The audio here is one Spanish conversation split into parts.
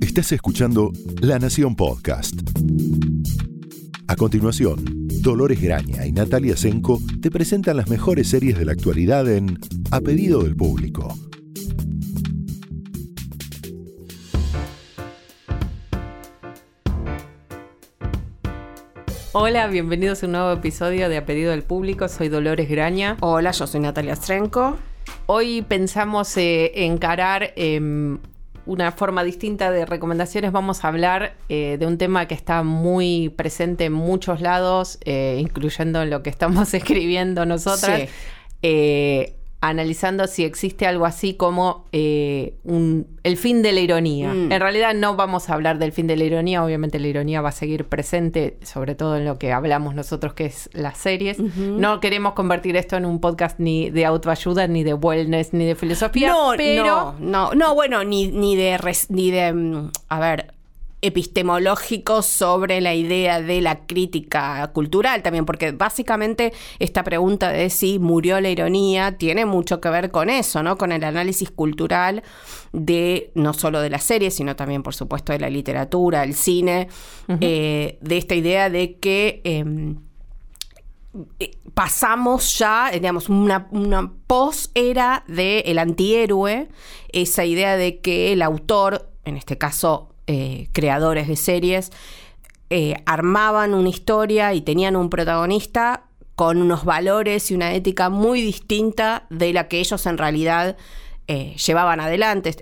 Estás escuchando La Nación Podcast. A continuación, Dolores Graña y Natalia Senko te presentan las mejores series de la actualidad en A pedido del público. Hola, bienvenidos a un nuevo episodio de A Pedido del Público. Soy Dolores Graña. Hola, yo soy Natalia Strenko. Hoy pensamos eh, encarar em, una forma distinta de recomendaciones. Vamos a hablar eh, de un tema que está muy presente en muchos lados, eh, incluyendo en lo que estamos escribiendo nosotras. Sí. Eh, analizando si existe algo así como eh, un- el fin de la ironía. Mm. En realidad no vamos a hablar del fin de la ironía, obviamente la ironía va a seguir presente, sobre todo en lo que hablamos nosotros, que es las series. No queremos convertir esto en un podcast ni de autoayuda, ni de wellness, ni de filosofía, No, pero... no, no, no, bueno, ni, ni de, res- ni de, mm, a ver, epistemológico sobre la idea de la crítica cultural también, porque básicamente esta pregunta de si murió la ironía tiene mucho que ver con eso, ¿no? Con el análisis cultural de no solo de la serie, sino también, por supuesto, de la literatura, el cine, eh, de esta idea de que... em, eh, pasamos ya, digamos, una, una pos-era del antihéroe, esa idea de que el autor, en este caso eh, creadores de series, eh, armaban una historia y tenían un protagonista con unos valores y una ética muy distinta de la que ellos en realidad eh, llevaban adelante.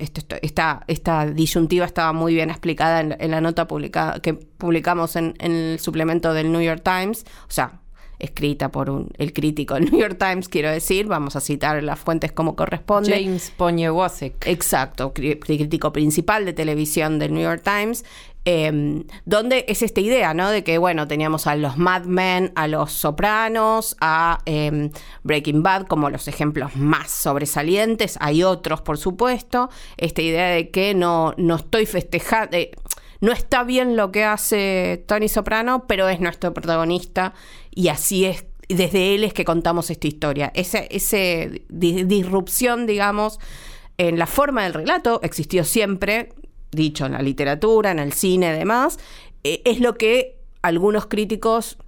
Esta, esta disyuntiva estaba muy bien explicada en, en la nota publicada, que publicamos en, en el suplemento del New York Times, o sea, escrita por un, el crítico del New York Times, quiero decir, vamos a citar las fuentes como corresponde. James Poniewosek. Exacto, crítico principal de televisión del New York Times, eh, donde es esta idea, ¿no? De que, bueno, teníamos a los Mad Men, a los Sopranos, a eh, Breaking Bad como los ejemplos más sobresalientes, hay otros, por supuesto, esta idea de que no, no estoy festejando... eh, no está bien lo que hace Tony Soprano, pero es nuestro protagonista y así es, desde él es que contamos esta historia. Esa ese di- disrupción, digamos, en la forma del relato existió siempre, dicho en la literatura, en el cine demás, eh, es lo que algunos críticos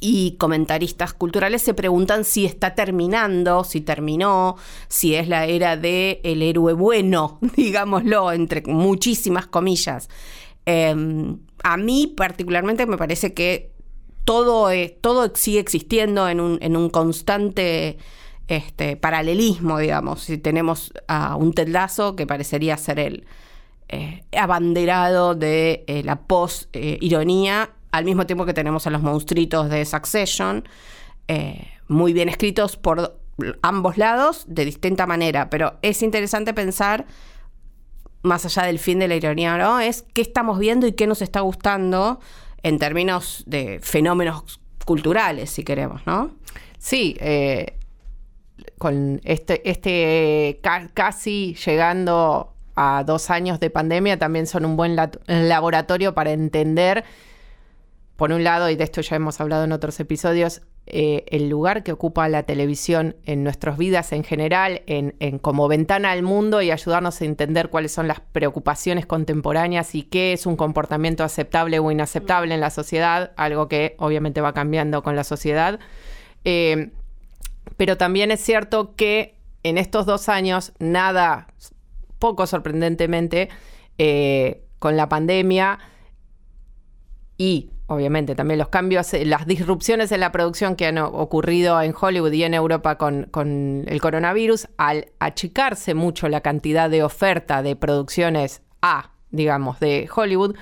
y comentaristas culturales se preguntan si está terminando, si terminó, si es la era de el héroe bueno, digámoslo, entre muchísimas comillas. Eh, a mí particularmente me parece que todo, eh, todo sigue existiendo en un, constante este, paralelismo, digamos. Si tenemos a un Ted Lasso que parecería ser el eh, abanderado de eh, la post-ironía, al mismo tiempo que tenemos a los monstruitos de Succession, eh, muy bien escritos por ambos lados de distinta manera, pero es interesante pensar más allá del fin de la ironía, ¿no? Es qué estamos viendo y qué nos está gustando en términos de fenómenos culturales, si queremos, ¿no? Sí, eh, con este, este ca- casi llegando a dos años de pandemia también son un buen laboratorio para entender, por un lado, y de esto ya hemos hablado en otros episodios, eh, el lugar que ocupa la televisión en nuestras vidas en general, en, como ventana al mundo y ayudarnos a entender cuáles son las preocupaciones contemporáneas y qué es un comportamiento aceptable o inaceptable en la sociedad, algo que obviamente va cambiando con la sociedad. Eh, pero también es cierto que en estos dos años, nada, poco sorprendentemente, eh, con la pandemia y obviamente también los cambios, eh, las disrupciones en la producción que han ocurrido en Hollywood y en Europa con, el coronavirus, al achicarse mucho la cantidad de oferta de producciones A, digamos, de Hollywood,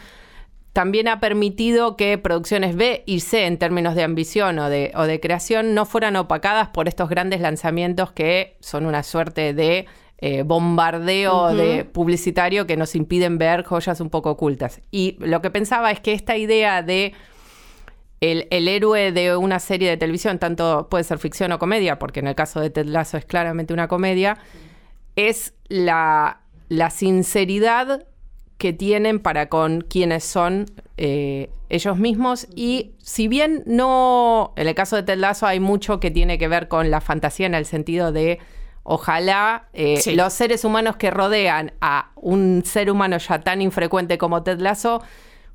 también ha permitido que producciones B y C en términos de ambición o de creación no fueran opacadas por estos grandes lanzamientos que son una suerte de eh, bombardeo de publicitario que nos impiden ver joyas un poco ocultas. Y lo que pensaba es que esta idea de el, el héroe de una serie de televisión, tanto puede ser ficción o comedia, porque en el caso de Ted Lasso es claramente una comedia, es la, la sinceridad que tienen para con quienes son eh, ellos mismos. Y si bien no, en el caso de Ted Lasso hay mucho que tiene que ver con la fantasía en el sentido de ojalá eh, Sí. los seres humanos que rodean a un ser humano ya tan infrecuente como Ted Lasso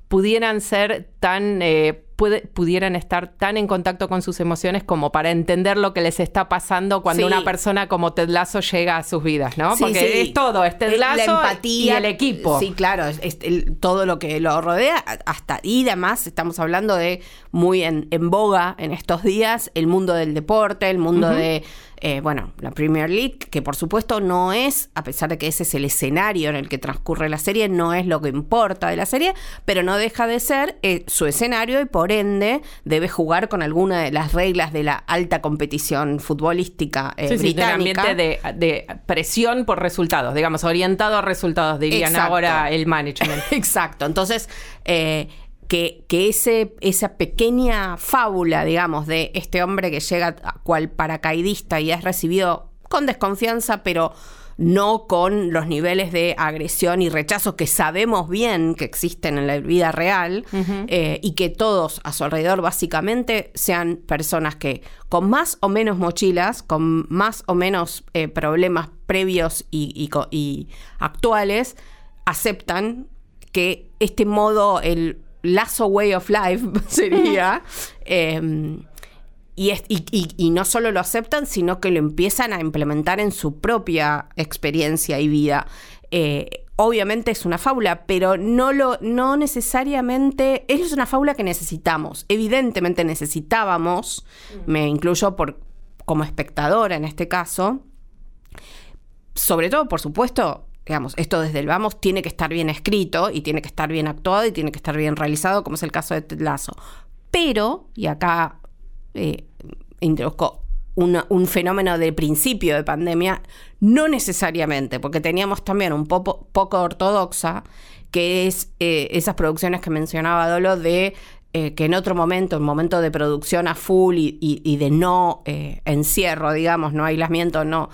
pudieran ser tan eh, puede- pudieran estar tan en contacto con sus emociones como para entender lo que les está pasando cuando Sí. una persona como Ted Lasso llega a sus vidas, ¿no? Sí, Porque sí. es todo, es Ted Eh, La Lasso empatía. y el equipo. Sí, claro, es- es el- todo lo que lo rodea, hasta y además estamos hablando de muy en, en boga en estos días el mundo del deporte, el mundo de, eh, bueno, la Premier League, que por supuesto no es, a pesar de que ese es el escenario en el que transcurre la serie, no es lo que importa de la serie, pero no deja de ser eh, su escenario y por ende debe jugar con alguna de las reglas de la alta competición futbolística eh, Sí, sí, de un británica. ambiente de, de presión por resultados, digamos, orientado a resultados, dirían Exacto. ahora el management. Exacto. Entonces, eh, que, que ese, esa pequeña fábula, digamos, de este hombre que llega a cual paracaidista y es recibido con desconfianza, pero no con los niveles de agresión y rechazo que sabemos bien que existen en la vida real, eh, y que todos a su alrededor básicamente sean personas que con más o menos mochilas, con más o menos eh, problemas previos y, y co- y actuales, aceptan que este modo, el lazo way of life sería, eh, y, es- y- y- y no solo lo aceptan, sino que lo empiezan a implementar en su propia experiencia y vida. Eh, obviamente es una fábula, pero no, lo, no necesariamente es una fábula que necesitamos. Evidentemente necesitábamos, me incluyo por, como espectadora en este caso, sobre todo, por supuesto, digamos, esto desde el vamos tiene que estar bien escrito y tiene que estar bien actuado y tiene que estar bien realizado, como es el caso de Ted Lasso. Pero, y acá eh, introduzco un fenómeno del principio de pandemia, no necesariamente, porque teníamos también un poco, poco ortodoxa, que es eh, esas producciones que mencionaba Dolo de eh, que en otro momento, en momento de producción a full y, de no encierro, digamos, no aislamiento, no,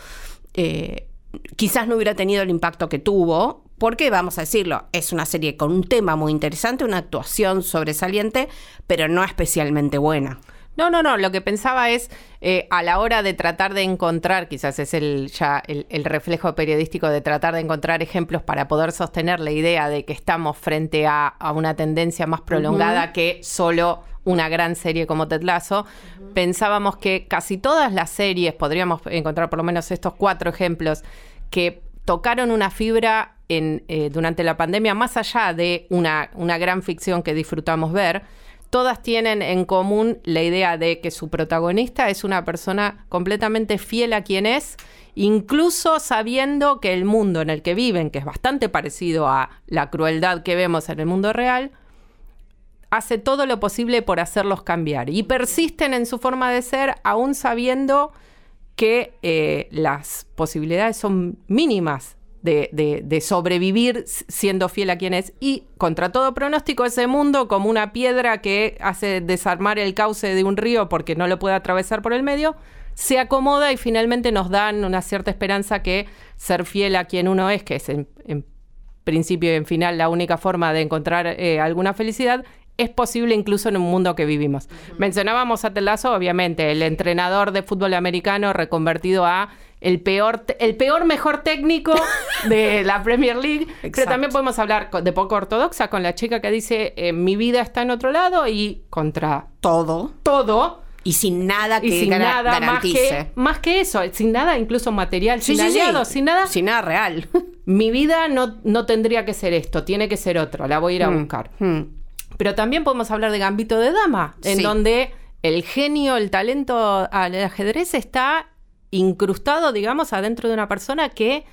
quizás no hubiera tenido el impacto que tuvo, porque vamos a decirlo, es una serie con un tema muy interesante, una actuación sobresaliente, pero no especialmente buena. No, no, no. Lo que pensaba es eh, a la hora de tratar de encontrar, quizás es el ya el, el reflejo periodístico de tratar de encontrar ejemplos para poder sostener la idea de que estamos frente a, a una tendencia más prolongada que solo una gran serie como Ted Lasso. Pensábamos que casi todas las series, podríamos encontrar por lo menos estos cuatro ejemplos, que tocaron una fibra en, eh, durante la pandemia, más allá de una, una gran ficción que disfrutamos ver, todas tienen en común la idea de que su protagonista es una persona completamente fiel a quien es, incluso sabiendo que el mundo en el que viven, que es bastante parecido a la crueldad que vemos en el mundo real, hace todo lo posible por hacerlos cambiar. Y persisten en su forma de ser aún sabiendo que eh, las posibilidades son mínimas de, sobrevivir siendo fiel a quien es. Y contra todo pronóstico ese mundo como una piedra que hace desarmar el cauce de un río porque no lo puede atravesar por el medio se acomoda y finalmente nos dan una cierta esperanza que ser fiel a quien uno es, que es en, en principio y en final la única forma de encontrar eh, alguna felicidad, es posible incluso en un mundo que vivimos. Mencionábamos a Telazo, obviamente, el entrenador de fútbol americano reconvertido a el peor, el peor mejor técnico de la Premier League. Pero también podemos hablar de poco ortodoxa con la chica que dice eh, mi vida está en otro lado y contra Todo. todo Y sin nada que y sin nada más que, más que eso, sin nada incluso material, Sí, sin sí, sí. aliados, sin nada. Sin nada real. Mi vida no, no tendría que ser esto, tiene que ser otro, la voy a ir a Mm, buscar. mm. Pero también podemos hablar de Gambito de Dama, en Sí. donde el genio, el talento al ajedrez está incrustado, digamos, adentro de una persona que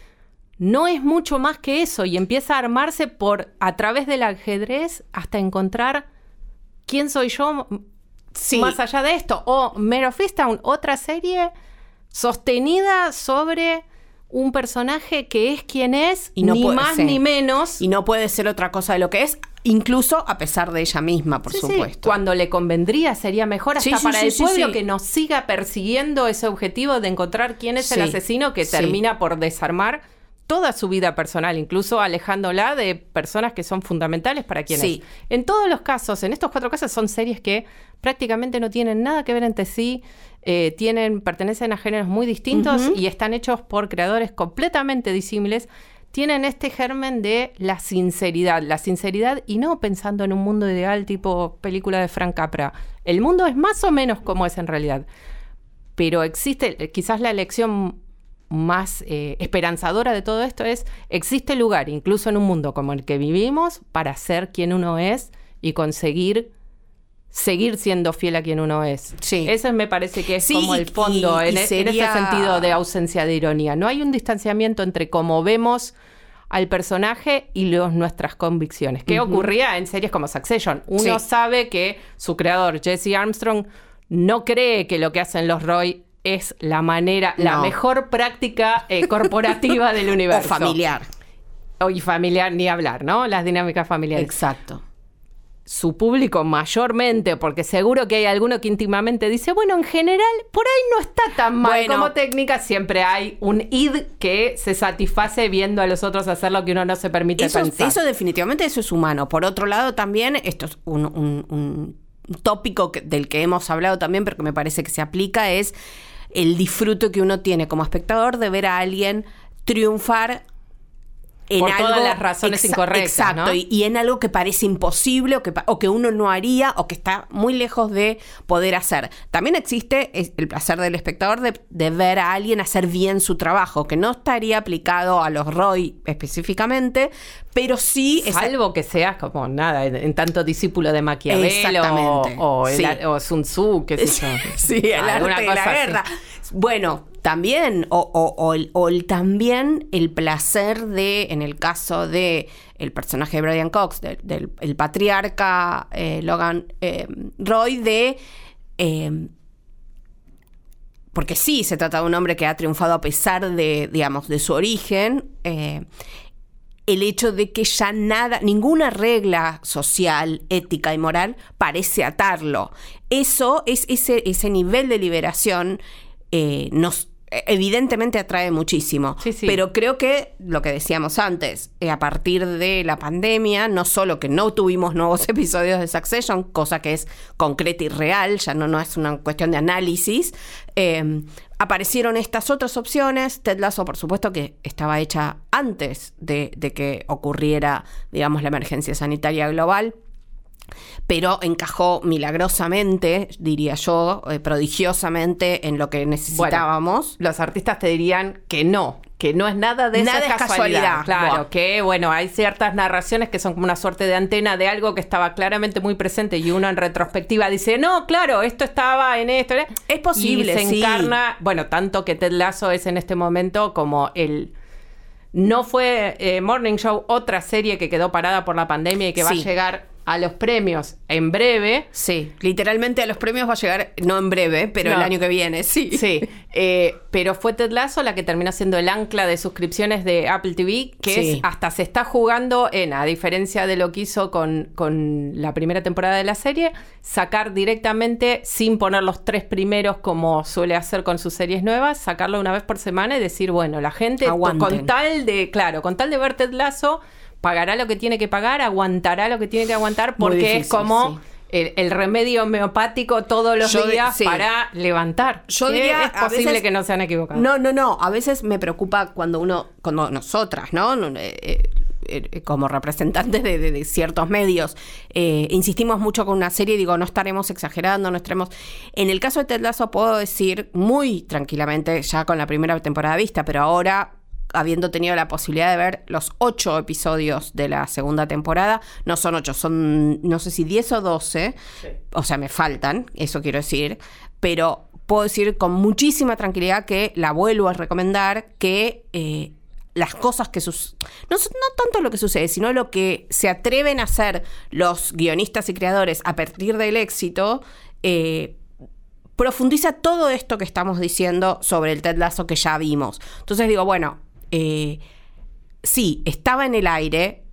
no es mucho más que eso y empieza a armarse por a través del ajedrez hasta encontrar quién soy yo Sí. más allá de esto. O Mare of Easttown, otra serie sostenida sobre un personaje que es quien es, Y no ni puede más ni menos. Y no puede ser otra cosa de lo que es, incluso a pesar de ella misma, por Sí, sí, supuesto. Cuando le convendría sería mejor hasta Sí, para el pueblo que nos siga persiguiendo ese objetivo de encontrar quién es el asesino que termina por desarmar toda su vida personal, incluso alejándola de personas que son fundamentales para quienes. Sí. En todos los casos, en estos cuatro casos, son series que prácticamente no tienen nada que ver entre sí, eh, tienen, pertenecen a géneros muy distintos y están hechos por creadores completamente disímiles. Tienen este germen de la sinceridad, la sinceridad y no pensando en un mundo ideal tipo película de Frank Capra. El mundo es más o menos como es en realidad pero existe, eh, quizás la elección más eh, esperanzadora de todo esto es, existe lugar, incluso en un mundo como el que vivimos, para ser quien uno es y conseguir seguir siendo fiel a quien uno es. Sí. Ese me parece que es Sí, como el fondo, y- en, y e- en ese sentido de ausencia de ironía. No hay un distanciamiento entre cómo vemos al personaje y los, nuestras convicciones. ¿Qué ocurría en series como Succession? Uno Sí. sabe que su creador, Jesse Armstrong, no cree que lo que hacen los Roy es la manera, la mejor práctica eh, corporativa del O universo. familiar. O- Y familiar, ni hablar, ¿no? Las dinámicas familiares. Exacto. Su público mayormente, porque seguro que hay alguno que íntimamente dice, bueno, en general, por ahí no está tan mal Bueno. como técnica, siempre hay un id que se satisface viendo a los otros hacer lo que uno no se permite Eso, pensar. eso definitivamente eso es humano. Por otro lado, también, esto es un, un- un tópico que- del que hemos hablado también, pero que me parece que se aplica, es el disfrute que uno tiene como espectador de ver a alguien triunfar en Por algo todas las razones Exa- incorrectas, Exacto, ¿no? y, y en algo que parece imposible o que, o que uno no haría o que está muy lejos de poder hacer. También existe el placer del espectador de, de ver a alguien hacer bien su trabajo, que no estaría aplicado a los Roy específicamente, pero sí es Salvo que seas como nada, en, en tanto discípulo de Maquiavelo o, o el- sí. o Sun Tzu, qué sé yo. Sí, el arte de la así. Bueno, también, o, el, también el placer de, en el caso de el personaje de Brian Cox, del, del- el patriarca eh, Logan eh, Roy, de eh, porque sí, se trata de un hombre que ha triunfado a pesar de, digamos, de su origen. eh, el hecho de que ya nada, ninguna regla social, ética y moral parece atarlo. Eso es ese, ese nivel de liberación eh, nos evidentemente atrae muchísimo. Sí, sí. Pero creo que lo que decíamos antes, eh, a partir de la pandemia, no solo que no tuvimos nuevos episodios de Succession, cosa que es concreta y real, ya no, no es una cuestión de análisis, eh, aparecieron estas otras opciones. Ted Lasso, por supuesto, que estaba hecha antes de, de que ocurriera, digamos, la emergencia sanitaria global pero encajó milagrosamente, diría yo, eh, prodigiosamente en lo que necesitábamos. Los artistas te dirían que no, que no es nada de Nada esa es casualidad. casualidad. Claro, que bueno, hay ciertas narraciones que son como una suerte de antena de algo que estaba claramente muy presente y uno en retrospectiva dice, no, claro, esto estaba en esto. ¿eh?". Es posible, Y se sí. encarna, bueno, tanto que Ted Lasso es en este momento como el... No fue eh, Morning Show otra serie que quedó parada por la pandemia y que va a llegar a los premios en breve. Sí, literalmente a los premios va a llegar, no en breve, pero No. el año que viene, sí. Sí, eh, pero fue Ted Lasso la que terminó siendo el ancla de suscripciones de Apple TV, que Sí. es hasta se está jugando en, a diferencia de lo que hizo con, con la primera temporada de la serie, sacar directamente, sin poner los tres primeros como suele hacer con sus series nuevas, sacarlo una vez por semana y decir, bueno, la gente Aguanten. con tal de, claro, con tal de ver Ted Lasso, pagará lo que tiene que pagar, aguantará lo que tiene que aguantar, porque es como... sí. El, el remedio homeopático todos los Yo de- días sí. para levantar. Yo Que diría, es posible veces- que no se han equivocado. No, no, no. A veces me preocupa cuando uno, cuando nosotras, ¿no? Eh, eh, eh, como representantes de, de- de ciertos medios, eh, insistimos mucho con una serie y digo, no estaremos exagerando, no estaremos... En el caso de Ted Lasso puedo decir muy tranquilamente, ya con la primera temporada vista, pero ahora habiendo tenido la posibilidad de ver los ocho episodios de la segunda temporada, no son ocho, son no sé si diez o doce, o sea, me faltan, eso quiero decir, pero puedo decir con muchísima tranquilidad que la vuelvo a recomendar, que eh, las cosas que suceden, no, no tanto lo que sucede, sino lo que se atreven a hacer los guionistas y creadores a partir del éxito, eh, profundiza todo esto que estamos diciendo sobre el Ted Lasso que ya vimos. Entonces digo, bueno, eh, sí, estaba en el aire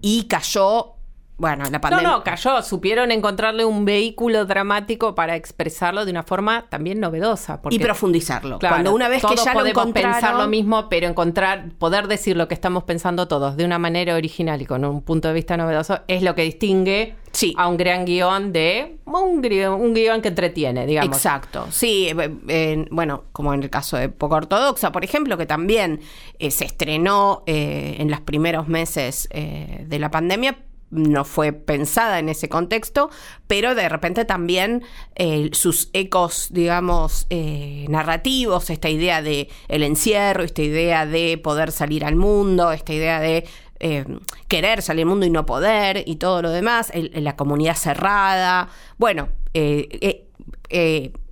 y cayó bueno, la No, pandemia. no, cayó. Supieron encontrarle un vehículo dramático para expresarlo de una forma también novedosa. Porque, y profundizarlo. Claro, Cuando una vez que todos ya lo podemos encontraron, pensar lo mismo, pero encontrar, poder decir lo que estamos pensando todos de una manera original y con un punto de vista novedoso es lo que distingue Sí. a un gran guion de un guion, un guion que entretiene, digamos. Exacto, sí, eh, eh, bueno, como en el caso de Poco Ortodoxa, por ejemplo, que también eh, se estrenó eh, en los primeros meses eh, de la pandemia, no fue pensada en ese contexto, pero de repente también eh, sus ecos, digamos, eh, narrativos, esta idea de el encierro, esta idea de poder salir al mundo, esta idea de eh, querer salir al mundo y no poder y todo lo demás, la comunidad cerrada, bueno,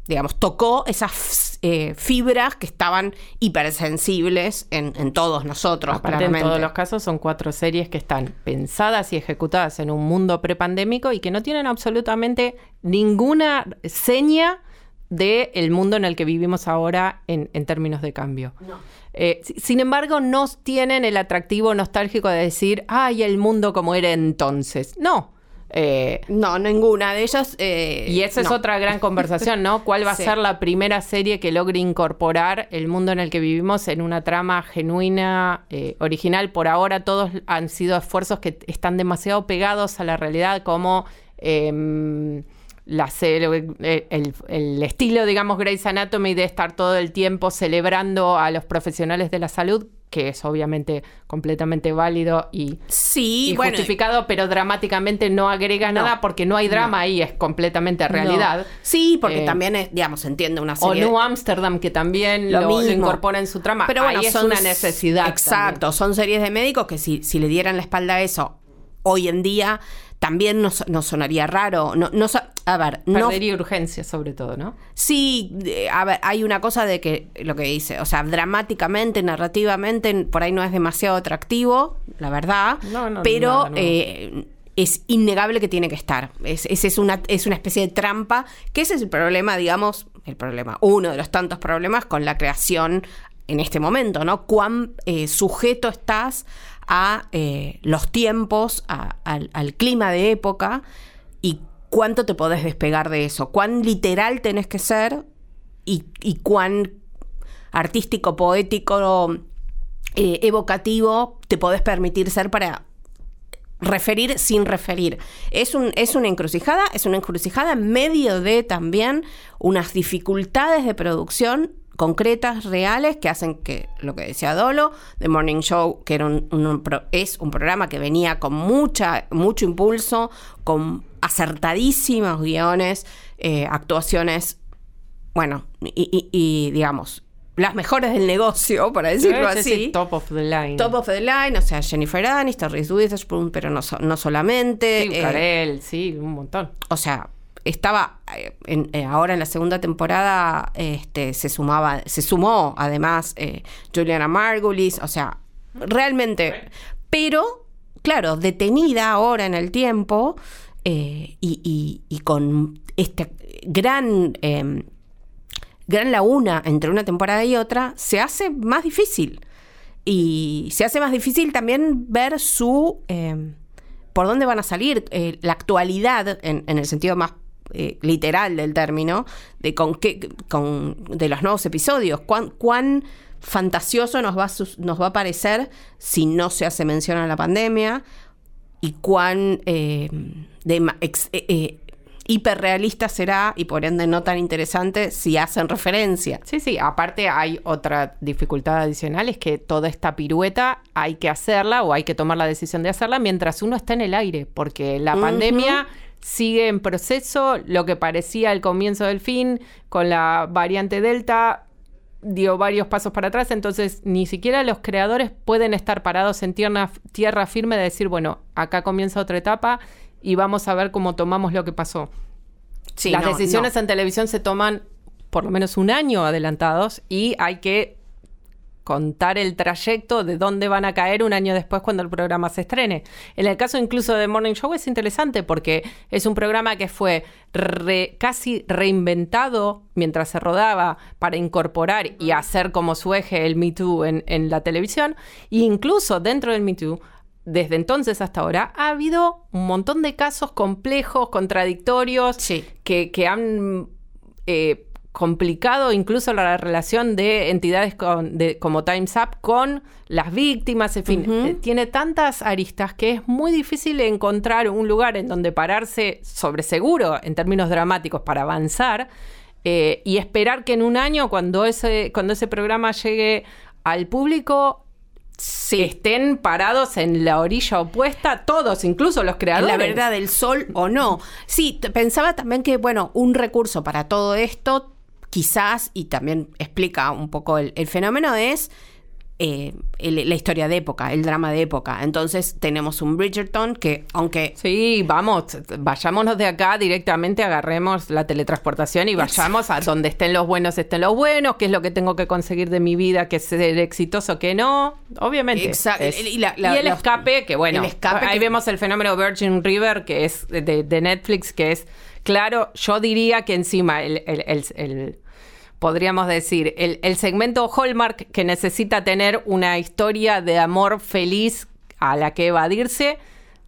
digamos, tocó esas eh, fibras que estaban hipersensibles en, en todos nosotros, Aparte, en todos los casos son cuatro series que están pensadas y ejecutadas en un mundo prepandémico y que no tienen absolutamente ninguna seña del mundo en el que vivimos ahora en, en términos de cambio. Eh, si- sin embargo, no tienen el atractivo nostálgico de decir, ay, el mundo como era entonces. No. Eh, No, ninguna de ellas. eh, y esa es otra gran conversación, ¿no? ¿Cuál va a Sí. ser la primera serie que logre incorporar el mundo en el que vivimos en una trama genuina, eh, original? Por ahora todos han sido esfuerzos que están demasiado pegados a la realidad, como em, la eh, el, el estilo, digamos, Grey's Anatomy de estar todo el tiempo celebrando a los profesionales de la salud, que es obviamente completamente válido y Sí, y bueno. justificado, pero dramáticamente no agrega No, nada porque no hay drama ahí, es completamente realidad. no. Sí, porque Eh, también es, digamos, se entiende una O serie. New Amsterdam, que también Lo lo, incorpora en su trama. Pero bueno, ahí es una necesidad. Exacto, son series de médicos que si, si le dieran la espalda a eso hoy en día también nos, nos sonaría raro. No, no, a ver, no, Perdería urgencia, sobre todo, ¿no? Sí, a ver, hay una cosa de que lo que dice, o sea, dramáticamente, narrativamente, por ahí no es demasiado atractivo, la verdad, No, no, pero nada eh, es innegable que tiene que estar. Es, es, es una, es una especie de trampa, que ese es el problema, digamos, el problema, uno de los tantos problemas con la creación en este momento, ¿no? Cuán eh, sujeto estás a eh, los tiempos, a- al, clima de época y cuánto te podés despegar de eso, cuán literal tenés que ser y, y cuán artístico, poético, eh, evocativo te podés permitir ser para referir sin referir. Es, un, es una encrucijada, es una encrucijada en medio de también unas dificultades de producción concretas, reales, que hacen que, lo que decía Dolo, The Morning Show, que era un, es un programa que venía con mucha, mucho impulso, con acertadísimos guiones, eh, actuaciones, bueno, y, y- y, digamos, las mejores del negocio, para decirlo así. top of the line. Top of the line, o sea, Jennifer Aniston, Reese Witherspoon, pero no, so- no solamente. Sí, eh, Carell, sí, un montón. o sea, estaba eh, en- eh, ahora en la segunda temporada, este, se sumaba, se sumó además eh, Juliana Margulis, o sea, realmente, pero claro, detenida ahora en el tiempo eh, y, y- y con esta gran eh, gran laguna entre una temporada y otra, se hace más difícil. Y se hace más difícil también ver su... eh, por dónde van a salir, eh, la actualidad, en, en el sentido más eh, literal del término, de con qué, con, de los nuevos episodios, cuán, cuán fantasioso nos va, nos va a parecer si no se hace mención a la pandemia y cuán eh, de- ex- eh, eh, hiperrealista será y por ende no tan interesante si hacen referencia. Sí, sí, aparte hay otra dificultad adicional, es que toda esta pirueta hay que hacerla o hay que tomar la decisión de hacerla mientras uno está en el aire, porque la pandemia sigue en proceso, lo que parecía el comienzo del fin, con la variante Delta dio varios pasos para atrás, entonces ni siquiera los creadores pueden estar parados en tierra, tierra firme de decir, bueno, acá comienza otra etapa y vamos a ver cómo tomamos lo que pasó. Sí, Las no, decisiones no. en televisión se toman por lo menos un año adelantados y hay que contar el trayecto de dónde van a caer un año después cuando el programa se estrene. En el caso incluso de Morning Show es interesante porque es un programa que fue re- casi reinventado mientras se rodaba para incorporar y hacer como su eje el Me Too en, en la televisión. E incluso dentro del Me Too desde entonces hasta ahora ha habido un montón de casos complejos, contradictorios, Sí. que, que han eh, complicado incluso la relación de entidades con- de- como Time's Up con las víctimas, en fin, eh, tiene tantas aristas que es muy difícil encontrar un lugar en donde pararse sobre seguro en términos dramáticos para avanzar eh, y esperar que en un año cuando ese, cuando ese programa llegue al público estén parados en la orilla opuesta, todos, incluso los creadores. la verdad del sol o no. Sí, pensaba también que, bueno, un recurso para todo esto, quizás, y también explica un poco el, el fenómeno, es eh, el- la historia de época, el drama de época. Entonces tenemos un Bridgerton que, aunque Sí, vamos, vayámonos de acá directamente, agarremos la teletransportación y vayamos a donde estén los buenos, estén los buenos, qué es lo que tengo que conseguir de mi vida, que es ser exitoso, que no, obviamente. Exact- Es- y la- la- y el los- escape, que bueno, escape ahí que- vemos el fenómeno Virgin River, que es de, de Netflix, que es, claro, yo diría que encima el- el- el- el podríamos decir, el, el segmento Hallmark que necesita tener una historia de amor feliz a la que evadirse,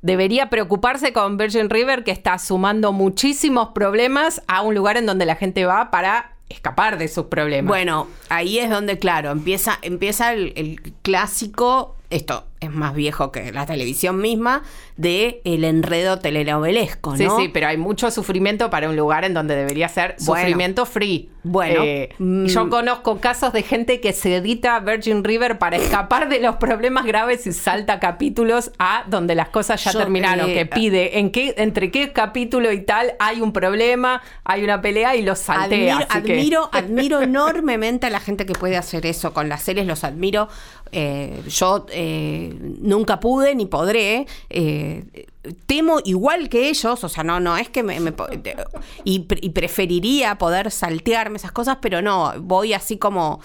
debería preocuparse con Virgin River que está sumando muchísimos problemas a un lugar en donde la gente va para escapar de sus problemas. Bueno, ahí es donde, claro, empieza, empieza el, el clásico, esto es más viejo que la televisión misma, de el enredo telenovelesco, Sí, ¿no? sí, pero hay mucho sufrimiento para un lugar en donde debería ser Bueno. sufrimiento free. Bueno, Eh, mm. yo conozco casos de gente que se edita Virgin River para escapar de los problemas graves y salta capítulos a donde las cosas ya Yo, terminaron, eh, que pide en qué, entre qué capítulo y tal hay un problema, hay una pelea y los saltea. Admiro, así que- admiro, admiro enormemente a la gente que puede hacer eso con las series, los admiro. Eh, yo eh, nunca pude ni podré. eh, temo igual que ellos, o sea, no, no es que me, y, y preferiría poder saltearme esas cosas, pero no, voy así como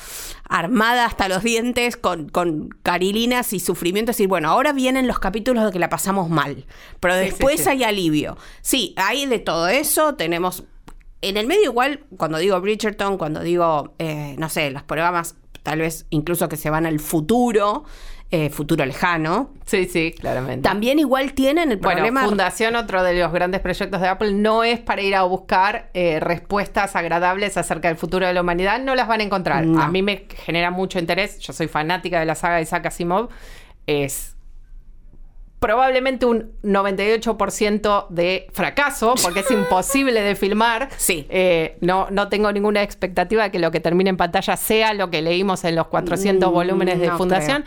armada hasta los dientes con, con carilinas y sufrimiento, decir, bueno, ahora vienen los capítulos de que la pasamos mal, pero Sí, sí, después sí. hay alivio. Sí, hay de todo eso, tenemos en el medio igual, cuando digo Bridgerton, cuando digo, eh, no sé, los programas tal vez incluso que se van al futuro, eh, futuro lejano, Sí, sí, claramente. también igual tienen el Bueno, problema... Fundación, otro de los grandes proyectos de Apple, no es para ir a buscar eh, respuestas agradables acerca del futuro de la humanidad, no las van a encontrar. No. A mí me genera mucho interés, yo soy fanática de la saga de Isaac Asimov, es probablemente un 98% de fracaso, porque es imposible de filmar. Sí. Eh, no, no tengo ninguna expectativa de que lo que termine en pantalla sea lo que leímos en los 400 Mm, volúmenes de no Fundación.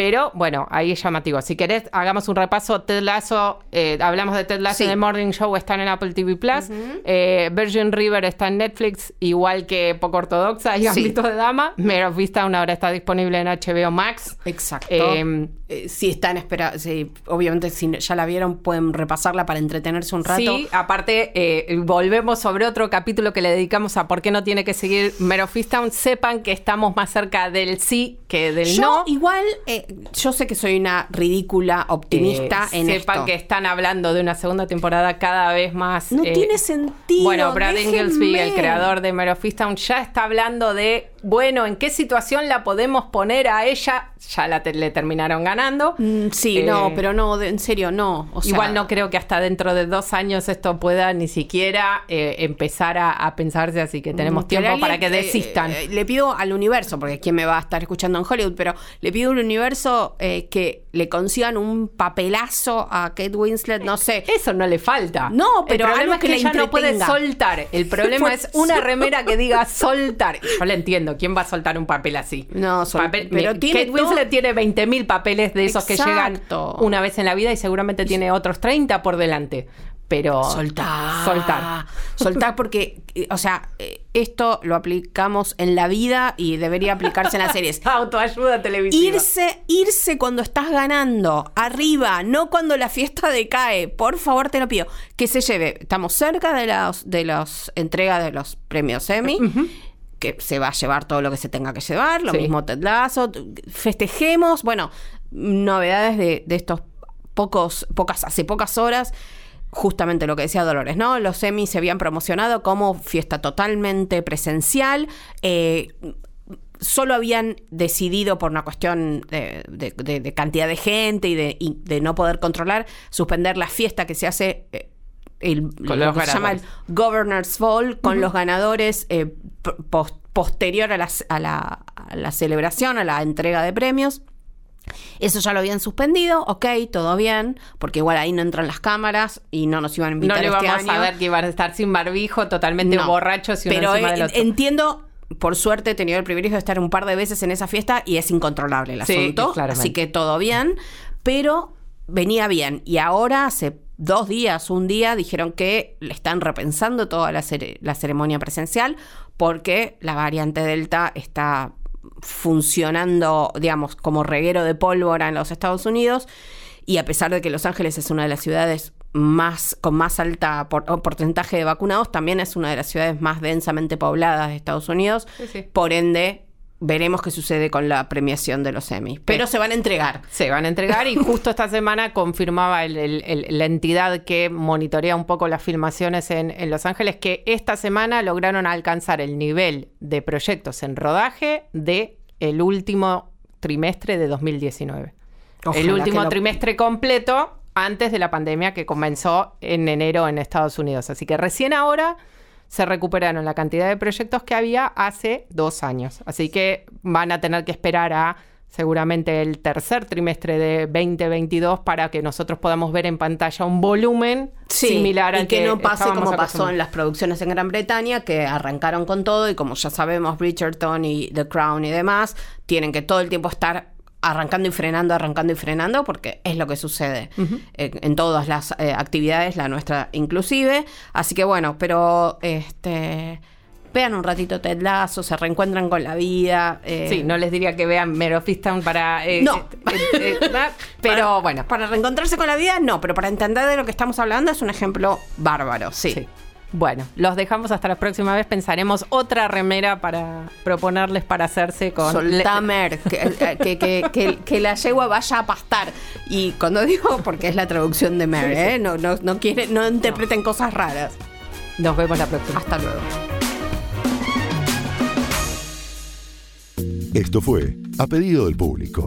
Pero bueno, ahí es llamativo. Si querés, hagamos un repaso. Ted Lasso, eh, hablamos de Ted Lasso Sí. en el Morning Show, están en Apple TV Plus. Eh, Virgin River está en Netflix, igual que Poco Ortodoxa y Sí. Gambito de Dama. Mare of Vista ahora está disponible en HBO Max. Exacto. Eh, Eh, si están espera, si, obviamente si ya la vieron pueden repasarla para entretenerse un rato. Sí, aparte, eh, volvemos sobre otro capítulo que le dedicamos a por qué no tiene que seguir Easttown. Sepan que estamos más cerca del sí que del Yo no. igual, eh, yo sé que soy una ridícula optimista en sepan esto. que están hablando de una segunda temporada cada vez más. No tiene sentido. Bueno, Brad. Inglesby, el creador de Easttown, ya está hablando de, bueno, ¿en qué situación la podemos poner a ella? Ya la te- le terminaron ganando. Mm, Sí, Eh, no, pero no, de- en serio, no. O sea, Igual no creo que hasta dentro de dos años esto pueda ni siquiera eh, empezar a, a pensarse, así que tenemos tiempo alguien, para que eh, desistan. eh, le pido al universo, porque quién me va a estar escuchando en Hollywood, pero le pido al universo eh, que le consigan un papelazo a Kate Winslet, no sé. Eso no le falta. No, pero el problema algo es que, que la ella no puede soltar. El problema es una remera que diga soltar. Yo le entiendo. ¿Quién va a soltar un papel así? No, Papel- pero tiene Kate Winslet todo- tiene 20.000 papeles de esos que llegan una vez en la vida y seguramente tiene otros 30 por delante. Pero Soltar. soltar. Soltar porque, o sea, esto lo aplicamos en la vida y debería aplicarse en las series. Autoayuda televisiva. Irse, irse cuando estás ganando, arriba, no cuando la fiesta decae. Por favor, te lo pido. Que se lleve. Estamos cerca de las de los entregas de los premios Emmy. Que se va a llevar todo lo que se tenga que llevar. Lo Sí. mismo Ted Lasso. Festejemos. Bueno, novedades de, de estos pocos, pocas, hace pocas horas. Justamente lo que decía Dolores, ¿no? Los Emmy se habían promocionado como fiesta totalmente presencial. Eh, solo habían decidido por una cuestión de, de- de- de cantidad de gente y de, y de no poder controlar, suspender la fiesta que se hace. eh, el, lo que se llama el. Governor's Ball con los ganadores eh, posterior a la, a la- a la celebración, a la entrega de premios. Eso ya lo habían suspendido, ok, todo bien, porque igual ahí no entran las cámaras y no nos iban a No invitar le este vamos año. a ver que iban a estar sin barbijo, totalmente No. borrachos y uno Pero encima del en- otro. entiendo, por suerte he tenido el privilegio de estar un par de veces en esa fiesta y es incontrolable el Sí, asunto. claramente. Así que todo bien, pero venía bien. Y ahora, hace dos días, un día, dijeron que le están repensando toda la, cere- la ceremonia presencial porque la variante Delta está funcionando, digamos, como reguero de pólvora en los Estados Unidos. Y a pesar de que Los Ángeles es una de las ciudades más con más alta por- porcentaje de vacunados, también es una de las ciudades más densamente pobladas de Estados Unidos. Sí, sí. Por ende, veremos qué sucede con la premiación de los Emmy. Pero se van a entregar. Se van a entregar y justo esta semana confirmaba el- el- el- la entidad que monitorea un poco las filmaciones en, en Los Ángeles que esta semana lograron alcanzar el nivel de proyectos en rodaje de el último trimestre de 2019. Ojalá el último lo- trimestre completo antes de la pandemia que comenzó en enero en Estados Unidos. Así que recién ahora se recuperaron la cantidad de proyectos que había hace dos años. Así que van a tener que esperar a seguramente el tercer trimestre de 2022 para que nosotros podamos ver en pantalla un volumen similar al y que, no pase como pasó en las producciones en Gran Bretaña, que arrancaron con todo y como ya sabemos, Bridgerton y The Crown y demás, tienen que todo el tiempo estar arrancando y frenando, arrancando y frenando, porque es lo que sucede eh, en todas las eh, actividades, la nuestra inclusive. Así que bueno, pero este vean un ratito Ted Lasso, se reencuentran con la vida. eh, Sí, no les diría que vean Mare of Easttown para... eh, No. eh, pero para- bueno. Para reencontrarse con la vida, no, pero para entender de lo que estamos hablando es un ejemplo bárbaro, sí. Sí. Bueno, los dejamos hasta la próxima vez. Pensaremos otra remera para proponerles para hacerse con. Soltá Mer, que, eh, que, que, que- que la yegua vaya a pastar. Y cuando digo, porque es la traducción de Mer, ¿eh? no, no, no, quiere, no interpreten cosas raras. Nos vemos la próxima. Hasta luego. Esto fue A Pedido del Público,